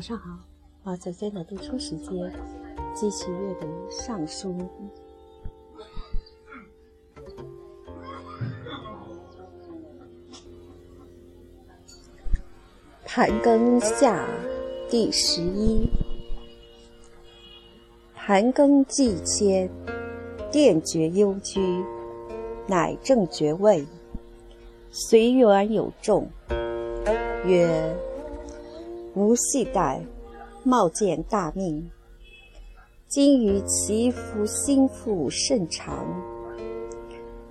早上好，啊，首先的读书时间，继续阅读《尚书》。盘庚下第十一。盘庚既迁，殿爵幽居，乃正爵位，随缘有众，曰。无系带，冒见大命。今于其夫心腹甚长，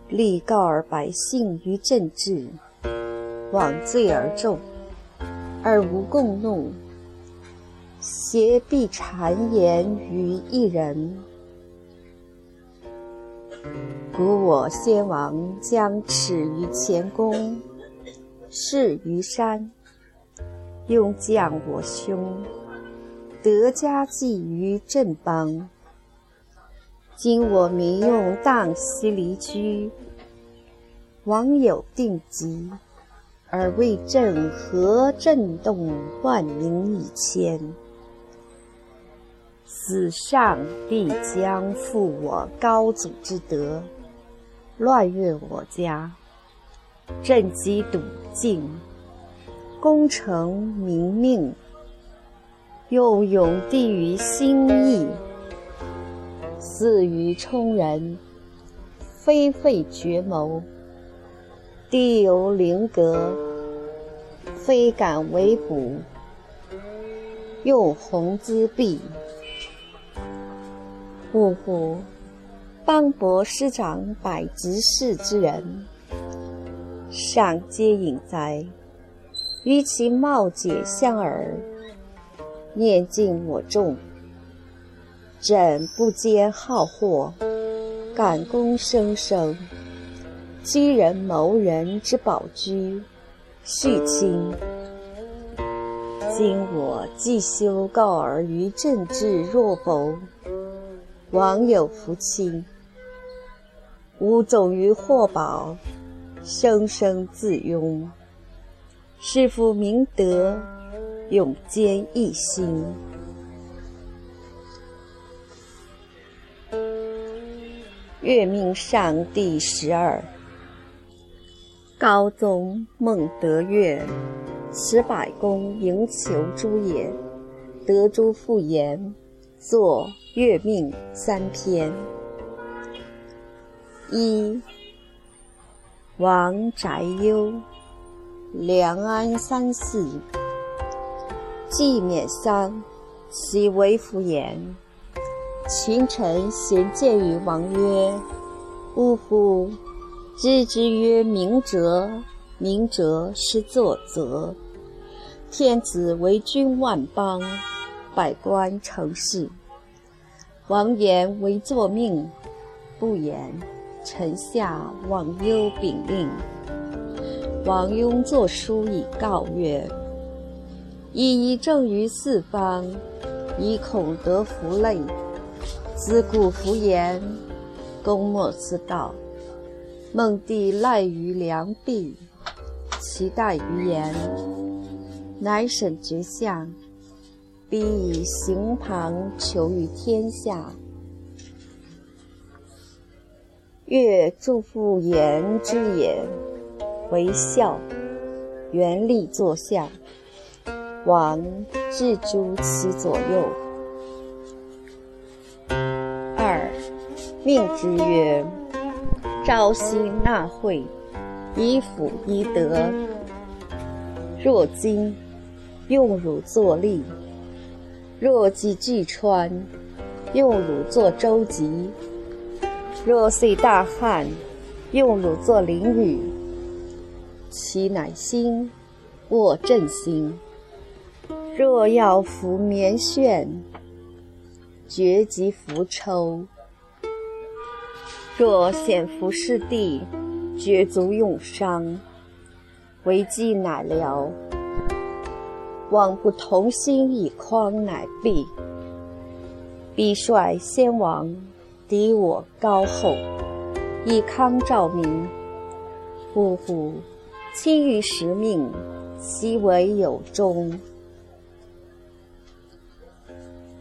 力告而百姓于政治，枉罪而众，而无共怒，挟必谗言于一人。古我先王将耻于前宫，誓于山。用将我兄，得家计于正邦。今我民用荡息离居，王有定疾，而为朕何震动万民以谦？此上必将负我高祖之德，乱越我家，朕即笃敬。功成名命，又永帝于心意，死于冲人，非废绝谋。地有灵格，非敢为补。用鸿资弊，呜呼！邦伯师长百执事之人，上皆隐哉！于其貌解相耳，念尽我众。朕不兼好货，敢攻生生，积人谋人之宝居，续亲。今我既修告尔于政治若否，王有福亲。吾总于祸宝，生生自庸。师父明德，永坚一心。月命上第十二。高宗孟德月，持百公迎求诸也。得诸复言，作月命三篇。一，王宅忧。梁安三世，既免丧，其为夫言。秦臣贤见于王曰：“呜呼！知之曰明哲，明哲是作则。天子为君万邦，百官成事。王言为作命，不言，臣下忘忧禀令。”王雍作书以告曰：“一一正于四方，以恐得弗类。自古弗言，公莫自道。孟帝赖于良弼，其待于言，乃审绝相，必以行旁求于天下。越祝复言之也。”为孝，原立坐相，王置诸其左右。二，命之曰：朝夕纳会，以辅一德。若今用汝作吏，若及巨川，用汝作舟楫；若遂大旱，用汝作淋雨。其乃心，握朕心。若要服绵楦，决及浮抽；若显服士地，绝足用伤。为计乃辽，望不同心以匡乃毕。必率先王，敌我高后，以康照民。呜呼！亲于时命，其为有终。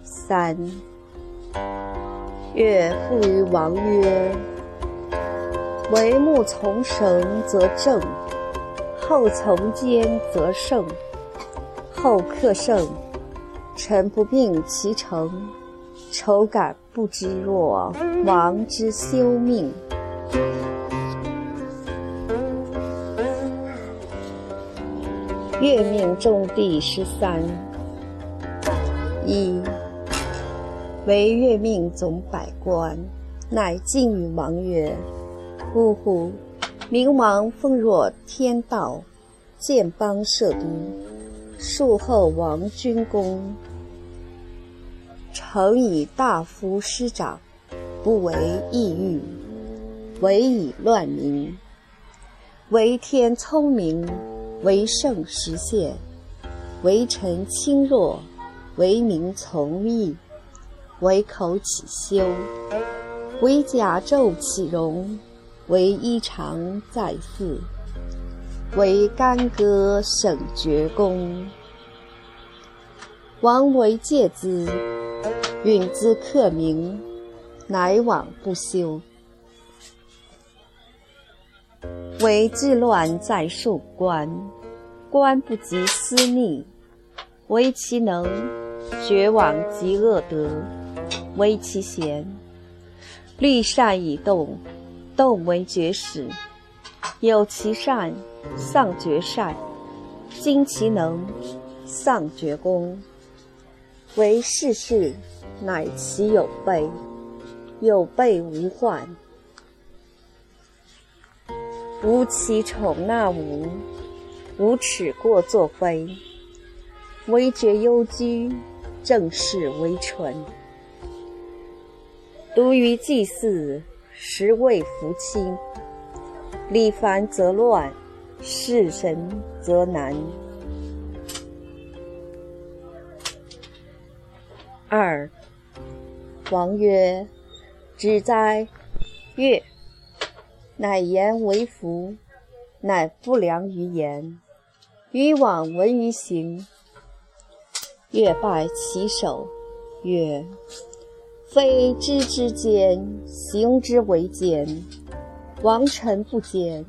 三，月父于王曰：“为木从绳则正，后从坚则胜。后克胜，臣不命其成，愁感不知若王之休命。”月命中第十三。一为月命总百官，乃晋与王曰：“呜呼！明王奉若天道，建邦设都，术后王君公。诚以大夫师长，不为异欲，唯以乱民。为天聪明。”为圣实现，为臣轻弱，为民从义，为口起修，为甲胄起容，为衣裳在祀，为干戈省绝功。王为戒之，允之克明，乃往不休。为治乱在庶官，官不及私逆；唯其能，绝往极恶德；唯其贤，虑善以动，动为绝始；有其善，丧绝善；精其能，丧绝功。为世事，乃其有备，有备无患。无其宠纳无，无耻过作非。惟觉幽居，正是为纯。独于祭祀，实为福亲。礼繁则乱，事神则难。二王曰：“只哉，乐。”乃言为福，乃不良于言。与往闻于行，越拜其手，曰：“非知之坚，行之为坚。王臣不坚，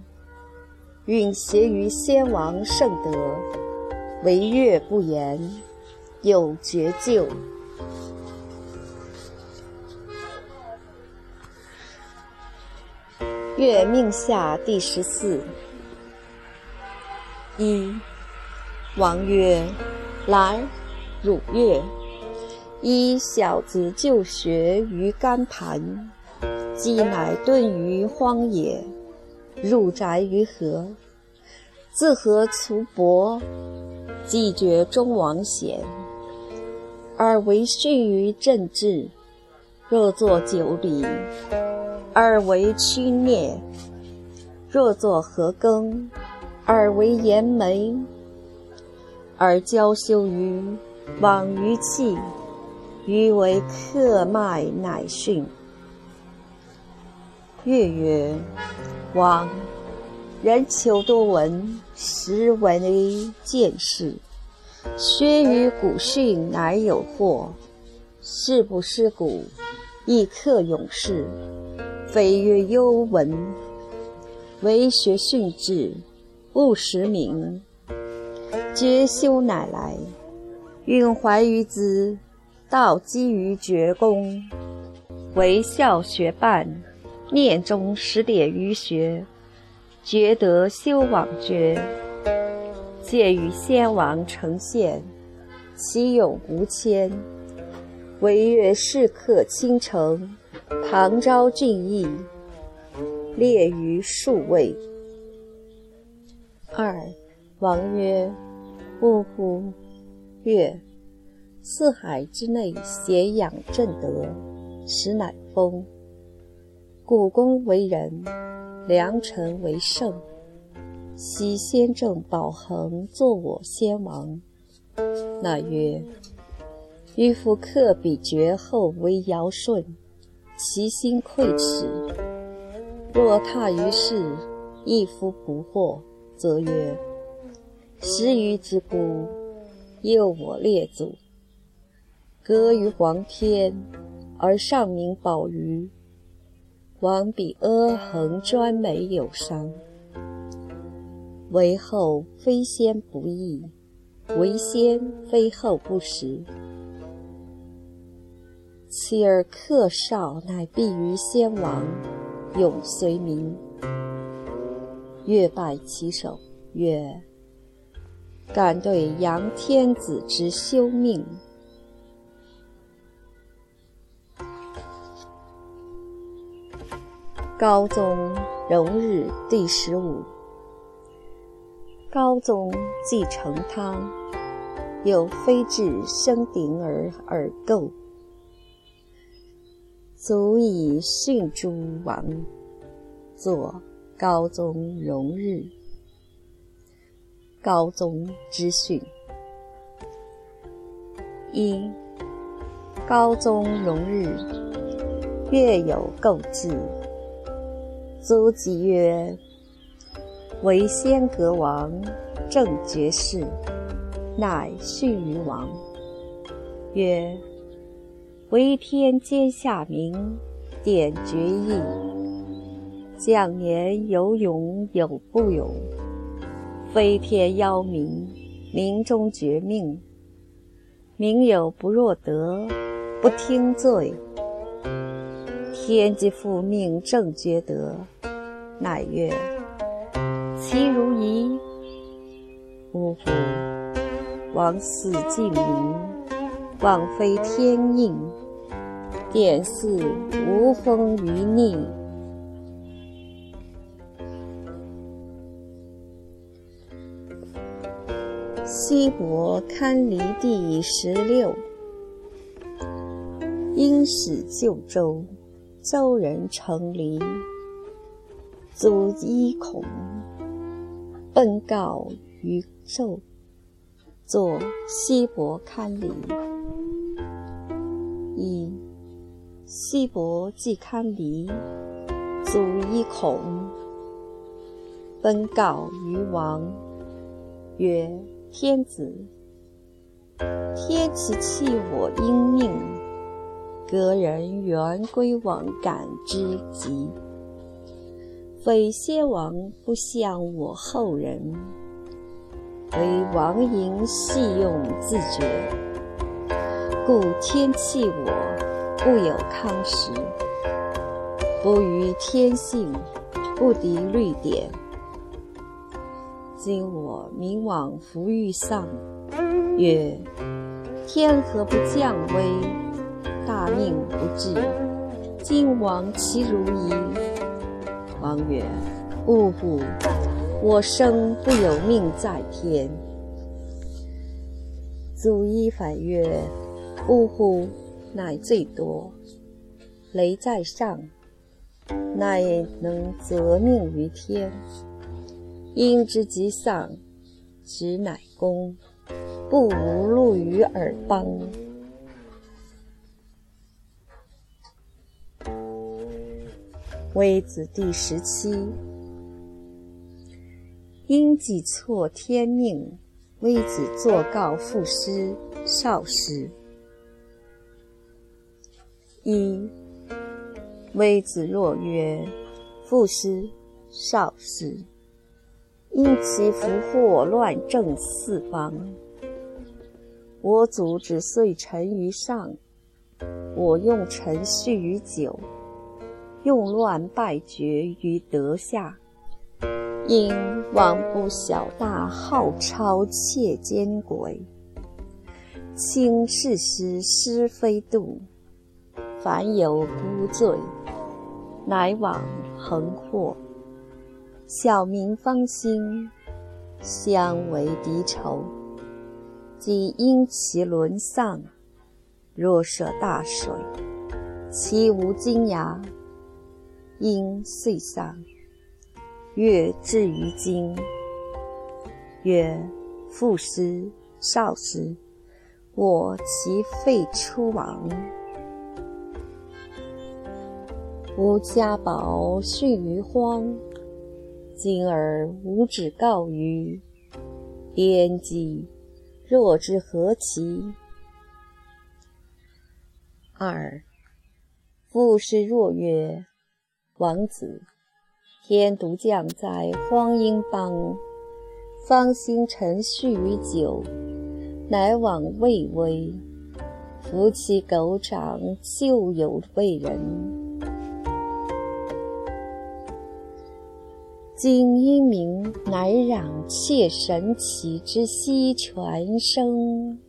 允协于先王圣德，惟越不言，有绝救。”月命下第十四。一王曰：“来，汝曰。一小子就学于干盘，既乃遁于荒野，入宅于河。自何卒伯，既绝中王贤，而为训于政治。若作九礼。”而为屈孽，若作何耕；而为言梅，而交修于往于气，余为客脉乃训。月曰：王人求多闻，实为见识。学于古训，乃有获。是不失古，亦克永世。非曰幽闻，为学训志，务实名。皆修乃来，运怀于兹，道基于绝功。为孝学伴，念中十点于学，觉得修往绝。借与先王成现，其勇无谦。惟越士客倾城。唐昭俊义，列于数位。二王曰：“呜呼！曰，四海之内，咸养正德，实乃丰。古公为仁，良臣为圣。昔先正保恒，作我先王。那曰：欲复克比绝后为尧舜。”其心愧耻，若踏于世，一夫不惑，则曰：十余之孤，诱我列祖。歌于黄天，而上名宝鱼。王比阿衡专美有伤，为后非先不义，为先非后不实。妻儿克少，乃必于先王，永随民。月拜其手，曰：“敢对杨天子之休命。”高宗荣日第十五。高宗继承汤，又非至生鼎而耳垢，足以训诸王，作。高宗荣日，高宗之训。一，高宗荣日，月有构字，卒即曰：“为先阁王，正爵士，乃训于王。”曰：“为天阶下民，典决意。”将年有勇有不勇，非天邀民，民中绝命。民有不若德，不听罪。天即复命正觉德，乃曰：其如仪。呜呼！王死敬民，枉非天应。典祀无风于逆。西伯堪离第十六。因使救州，州人成离，祖一恐，奔告于纣，作西伯堪离。一西伯既堪离，卒一恐，奔告于王，曰。天子，天其弃我因命，隔人原归往感之极。非先王不向我后人，为王淫戏用自觉，故天弃我，不有康时，不于天性，不敌律典。今我明往弗欲丧，曰：天何不降威？大命不至，今王其如矣。王曰：勿不，我生不有命在天。祖一反曰：呜呼，乃最多。雷在上，乃能择命于天。因之即丧，实乃公，不无禄于尔邦。微子第十七。因己错天命，微子作告父师、少师。一，微子若曰：父师、少师。因其福祸乱政四方，我祖之遂臣于上，我用臣序于九，用乱败绝于德下。因王不小大，好超窃奸鬼，轻视师师非度，凡有孤罪，乃往横祸。小民方兴，相为敌仇。即因其沦丧，若涉大水，其无金牙，因遂丧。月至于今，曰父师、少师，我其废出亡。吾家宝训于荒。今而无止告于边际，若之何其？二，父是若曰王子，天独降在荒阴邦，芳心沉续于酒，乃往未微。夫妻狗长，旧有为人。今因名乃攘窃神奇之息泉生，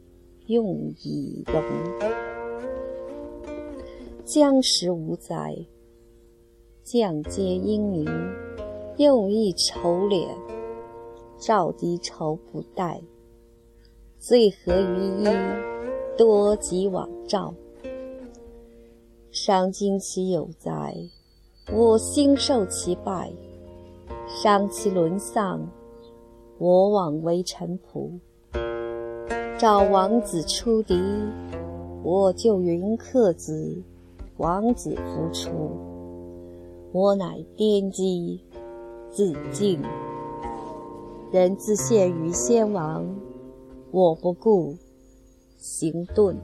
用以容。将时无灾，将皆因名，用一愁敛，照敌愁不待，罪何于一？多及往兆，伤今其有哉？我心受其败；伤其沦丧，我枉为臣仆。召王子出敌，我救云客子；王子复出，我乃颠机自尽。人自陷于先王，我不顾。行遁。